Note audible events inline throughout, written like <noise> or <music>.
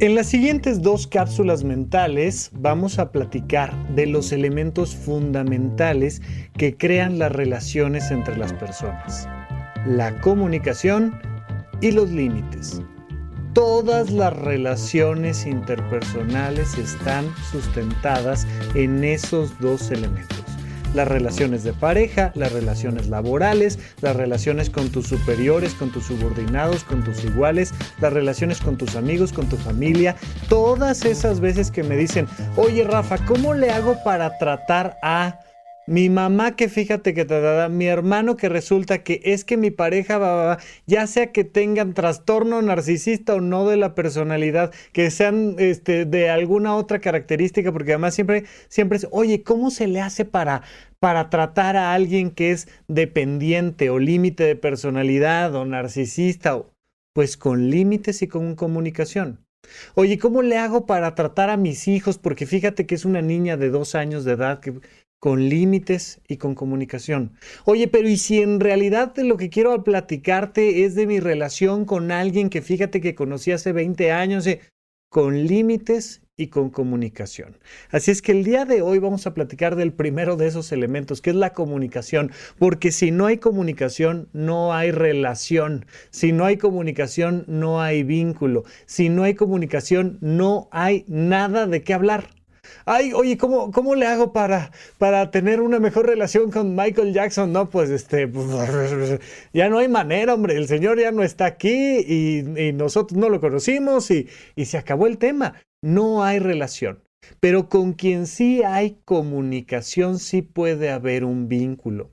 En las siguientes dos cápsulas mentales vamos a platicar de los elementos fundamentales que crean las relaciones entre las personas. La comunicación y los límites. Todas las relaciones interpersonales están sustentadas en esos dos elementos las relaciones de pareja, las relaciones laborales, las relaciones con tus superiores, con tus subordinados, con tus iguales, las relaciones con tus amigos, con tu familia, todas esas veces que me dicen, oye Rafa, ¿cómo le hago para tratar a mi mamá que fíjate que te da, mi hermano que resulta que es que mi pareja va, ya sea que tengan trastorno narcisista o no de la personalidad, que sean este, de alguna otra característica, porque además siempre, siempre es, oye, ¿cómo se le hace para, para tratar a alguien que es dependiente o límite de personalidad o narcisista? Pues con límites y con comunicación. Oye, ¿cómo le hago para tratar a mis hijos? Porque fíjate que es una niña de dos años de edad que con límites y con comunicación. Oye, pero ¿y si en realidad lo que quiero platicarte es de mi relación con alguien que fíjate que conocí hace 20 años? Eh, con límites y con comunicación. Así es que el día de hoy vamos a platicar del primero de esos elementos, que es la comunicación, porque si no hay comunicación, no hay relación. Si no hay comunicación, no hay vínculo. Si no hay comunicación, no hay nada de qué hablar. Ay, oye, ¿cómo, cómo le hago para, para tener una mejor relación con Michael Jackson? No, pues este, <laughs> ya no hay manera, hombre, el señor ya no está aquí y, nosotros no lo conocimos y, y se acabó el tema. No hay relación. Pero con quien sí hay comunicación, sí puede haber un vínculo.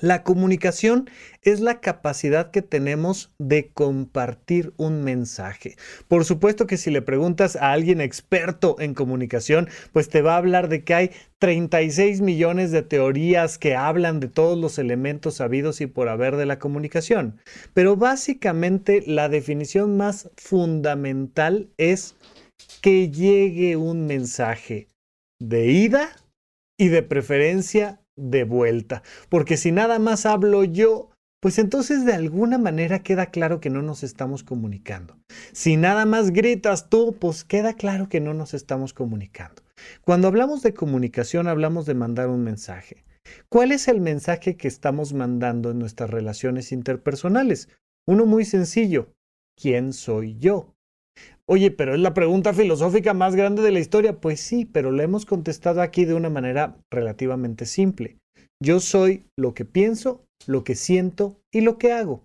La comunicación es la capacidad que tenemos de compartir un mensaje. Por supuesto que si le preguntas a alguien experto en comunicación, pues te va a hablar de que hay 36 millones de teorías que hablan de todos los elementos sabidos y por haber de la comunicación. Pero básicamente la definición más fundamental es que llegue un mensaje de ida y de preferencia de vuelta. Porque si nada más hablo yo, pues entonces de alguna manera queda claro que no nos estamos comunicando. Si nada más gritas tú, pues queda claro que no nos estamos comunicando. Cuando hablamos de comunicación, hablamos de mandar un mensaje. ¿Cuál es el mensaje que estamos mandando en nuestras relaciones interpersonales? Uno muy sencillo. ¿Quién soy yo? Oye, pero es la pregunta filosófica más grande de la historia. Pues sí, pero la hemos contestado aquí de una manera relativamente simple. Yo soy lo que pienso, lo que siento y lo que hago.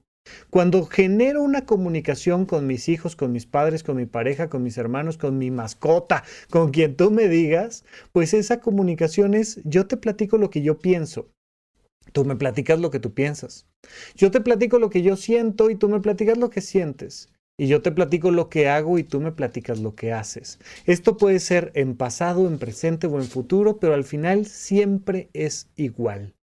Cuando genero una comunicación con mis hijos, con mis padres, con mi pareja, con mis hermanos, con mi mascota, con quien tú me digas, pues esa comunicación es yo te platico lo que yo pienso. Tú me platicas lo que tú piensas. Yo te platico lo que yo siento y tú me platicas lo que sientes y yo te platico lo que hago y tú me platicas lo que haces. Esto puede ser en pasado, en presente o en futuro, pero al final siempre es igual.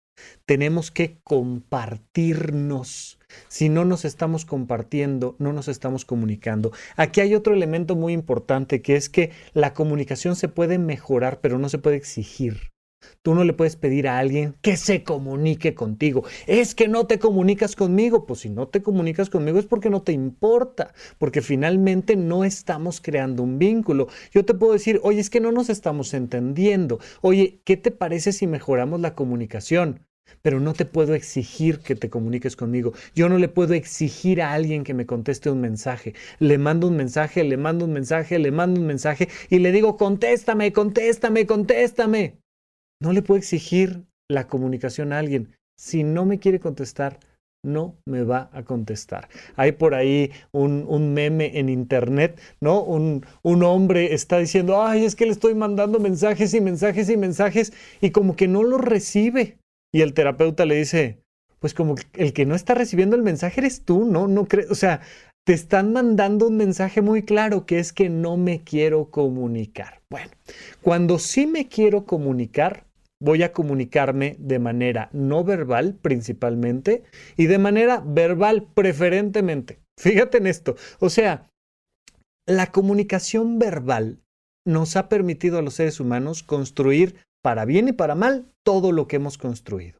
Tenemos que compartirnos. Si no nos estamos compartiendo, no nos estamos comunicando. Aquí hay otro elemento muy importante que es que la comunicación se puede mejorar, pero no se puede exigir. Tú no le puedes pedir a alguien que se comunique contigo. Es que no te comunicas conmigo. Pues si no te comunicas conmigo es porque no te importa, porque finalmente no estamos creando un vínculo. Yo te puedo decir, oye, es que no nos estamos entendiendo. Oye, ¿qué te parece si mejoramos la comunicación? Pero no te puedo exigir que te comuniques conmigo. Yo no le puedo exigir a alguien que me conteste un mensaje. Le mando un mensaje, le mando un mensaje, le mando un mensaje y le digo, contéstame, contéstame, contéstame. No le puedo exigir la comunicación a alguien. Si no me quiere contestar, no me va a contestar. Hay por ahí un, meme en internet, ¿no? Un, un, hombre está diciendo, ay, es que le estoy mandando mensajes y mensajes y mensajes y como que no los recibe. Y el terapeuta le dice, pues como el que no está recibiendo el mensaje eres tú, ¿no? No crees, o sea, te están mandando un mensaje muy claro que es que no me quiero comunicar. Bueno, cuando sí me quiero comunicar, voy a comunicarme de manera no verbal principalmente y de manera verbal preferentemente. Fíjate en esto. O sea, la comunicación verbal nos ha permitido a los seres humanos construir para bien y para mal todo lo que hemos construido.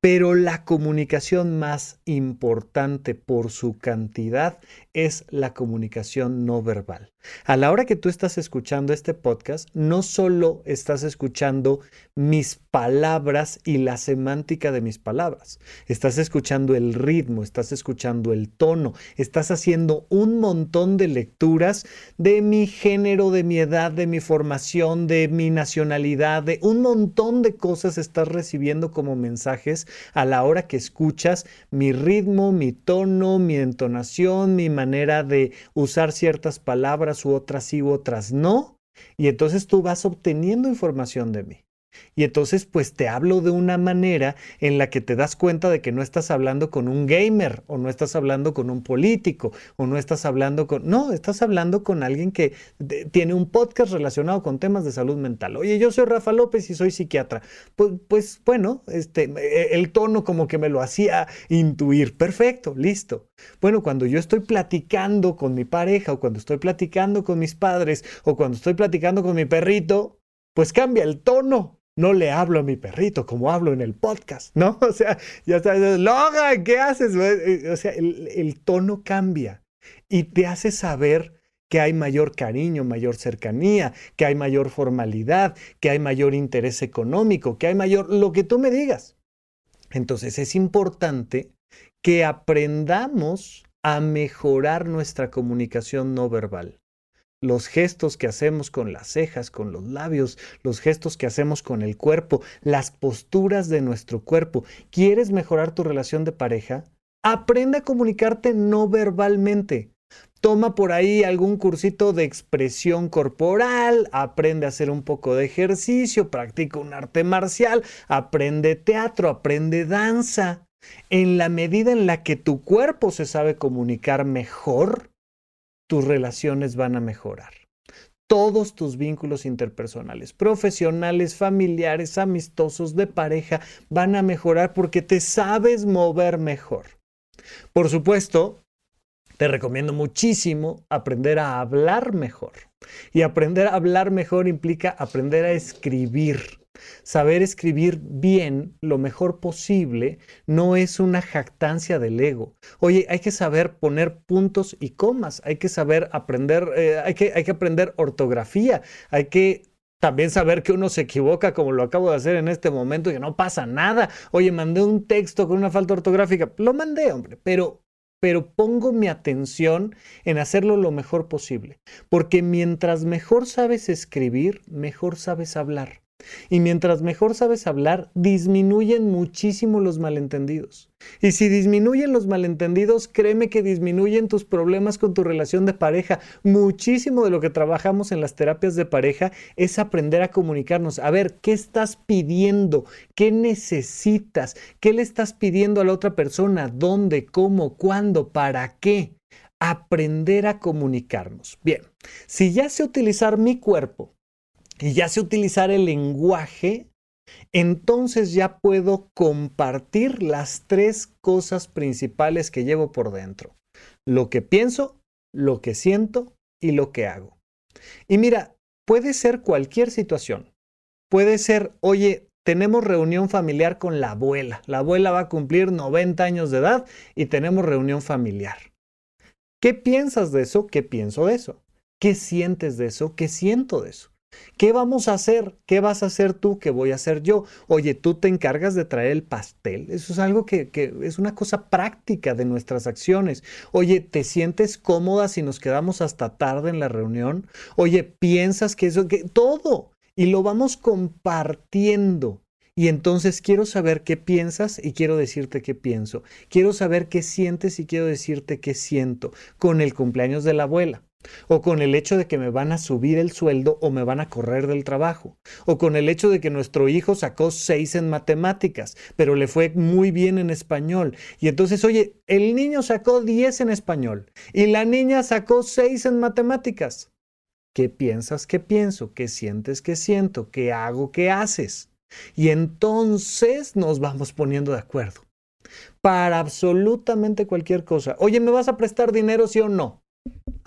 Pero la comunicación más importante por su cantidad es la comunicación no verbal. A la hora que tú estás escuchando este podcast, no solo estás escuchando mis palabras y la semántica de mis palabras, estás escuchando el ritmo, estás escuchando el tono, estás haciendo un montón de lecturas de mi género, de mi edad, de mi formación, de mi nacionalidad, de un montón de cosas estás recibiendo como mensajes a la hora que escuchas mi ritmo, mi tono, mi entonación, mi manera de usar ciertas palabras u otras sí u otras no. Y entonces tú vas obteniendo información de mí. Y entonces pues te hablo de una manera en la que te das cuenta de que no estás hablando con un gamer o no estás hablando con un político o no estás hablando con... No, estás hablando con alguien que tiene un podcast relacionado con temas de salud mental. Oye, yo soy Rafa López y soy psiquiatra. Pues, pues bueno, este, e, el tono como que me lo hacía intuir. Perfecto, listo. Bueno, cuando yo estoy platicando con mi pareja o cuando estoy platicando con mis padres o cuando estoy platicando con mi perrito, pues cambia el tono no le hablo a mi perrito como hablo en el podcast, ¿no? <laughs> O sea, ya sabes, Logan, ¿qué haces? O sea, el tono cambia y te hace saber que hay mayor cariño, mayor cercanía, que hay mayor formalidad, que hay mayor interés económico, que hay mayor, lo que tú me digas. Entonces es importante que aprendamos a mejorar nuestra comunicación no verbal los gestos que hacemos con las cejas, con los labios, los gestos que hacemos con el cuerpo, las posturas de nuestro cuerpo. ¿Quieres mejorar tu relación de pareja? Aprende a comunicarte no verbalmente. Toma por ahí algún cursito de expresión corporal, aprende a hacer un poco de ejercicio, practica un arte marcial, aprende teatro, aprende danza. En la medida en la que tu cuerpo se sabe comunicar mejor, tus relaciones van a mejorar. Todos tus vínculos interpersonales, profesionales, familiares, amistosos, de pareja, van a mejorar porque te sabes mover mejor. Por supuesto, te recomiendo muchísimo aprender a hablar mejor. Y aprender a hablar mejor implica aprender a escribir. Saber escribir bien lo mejor posible no es una jactancia del ego. Oye, hay que saber poner puntos y comas, hay que saber aprender, eh, hay, que, hay que aprender ortografía, hay que también saber que uno se equivoca como lo acabo de hacer en este momento y que no pasa nada. Oye, mandé un texto con una falta ortográfica. Lo mandé, hombre, pero pero pongo mi atención en hacerlo lo mejor posible, porque mientras mejor sabes escribir, mejor sabes hablar. Y mientras mejor sabes hablar, disminuyen muchísimo los malentendidos. Y si disminuyen los malentendidos, créeme que disminuyen tus problemas con tu relación de pareja. Muchísimo de lo que trabajamos en las terapias de pareja es aprender a comunicarnos. A ver, ¿qué estás pidiendo? ¿Qué necesitas? ¿Qué le estás pidiendo a la otra persona? ¿Dónde? ¿Cómo? ¿Cuándo? ¿Para qué? Aprender a comunicarnos. Bien, si ya sé utilizar mi cuerpo y ya sé utilizar el lenguaje, entonces ya puedo compartir las tres cosas principales que llevo por dentro. Lo que pienso, lo que siento y lo que hago. Y mira, puede ser cualquier situación. Puede ser, oye, tenemos reunión familiar con la abuela. La abuela va a cumplir 90 años de edad y tenemos reunión familiar. ¿Qué piensas de eso? ¿Qué pienso de eso? ¿Qué sientes de eso? ¿Qué siento de eso? ¿Qué vamos a hacer? ¿Qué vas a hacer tú? ¿Qué voy a hacer yo? Oye, tú te encargas de traer el pastel. Eso es algo que, es una cosa práctica de nuestras acciones. Oye, ¿te sientes cómoda si nos quedamos hasta tarde en la reunión? Oye, ¿piensas que eso, que todo? Y lo vamos compartiendo. Y entonces quiero saber qué piensas y quiero decirte qué pienso. Quiero saber qué sientes y quiero decirte qué siento con el cumpleaños de la abuela o con el hecho de que me van a subir el sueldo o me van a correr del trabajo, o con el hecho de que nuestro hijo sacó seis en matemáticas, pero le fue muy bien en español. Y entonces, oye, el niño sacó diez en español y la niña sacó seis en matemáticas. ¿Qué piensas que pienso? ¿Qué sientes que siento? ¿Qué hago ¿Qué haces? Y entonces nos vamos poniendo de acuerdo para absolutamente cualquier cosa. Oye, ¿me vas a prestar dinero sí o no?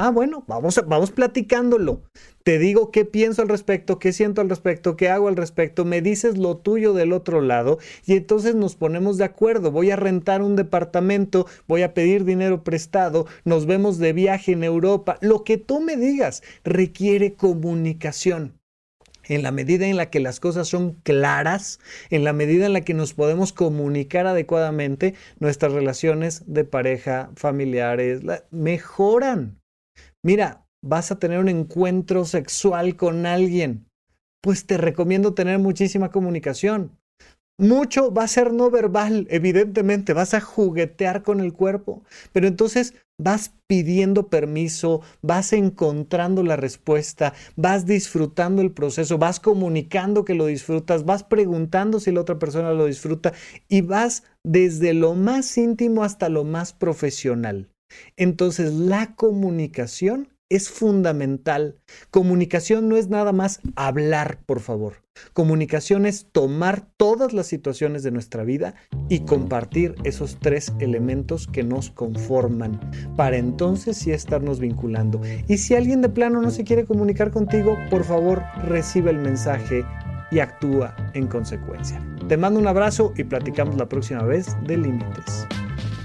Ah, bueno, vamos, vamos platicándolo. Te digo qué pienso al respecto, qué siento al respecto, qué hago al respecto, me dices lo tuyo del otro lado y entonces nos ponemos de acuerdo. Voy a rentar un departamento, voy a pedir dinero prestado, nos vemos de viaje en Europa. Lo que tú me digas requiere comunicación en la medida en la que las cosas son claras, en la medida en la que nos podemos comunicar adecuadamente, nuestras relaciones de pareja, familiares, mejoran. Mira, vas a tener un encuentro sexual con alguien. Pues te recomiendo tener muchísima comunicación. Mucho va a ser no verbal, evidentemente, vas a juguetear con el cuerpo, pero entonces vas pidiendo permiso, vas encontrando la respuesta, vas disfrutando el proceso, vas comunicando que lo disfrutas, vas preguntando si la otra persona lo disfruta y vas desde lo más íntimo hasta lo más profesional. Entonces la comunicación es fundamental. Comunicación no es nada más hablar, por favor. Comunicación es tomar todas las situaciones de nuestra vida y compartir esos tres elementos que nos conforman, para entonces sí estarnos vinculando. Y si alguien de plano no se quiere comunicar contigo, por favor recibe el mensaje y actúa en consecuencia. Te mando un abrazo y platicamos la próxima vez de límites.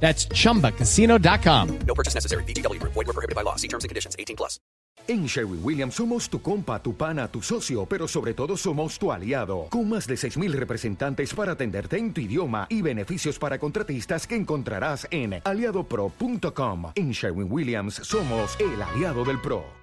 That's chumbacasino.com. No purchase necessary. BGW. Void were prohibited by law. See terms and conditions 18 plus. En Sherwin Williams somos tu compa, tu pana, tu socio, pero sobre todo somos tu aliado. Con más de 6.000 representantes para atenderte en tu idioma y beneficios para contratistas que encontrarás en aliadopro.com. En Sherwin Williams somos el aliado del pro.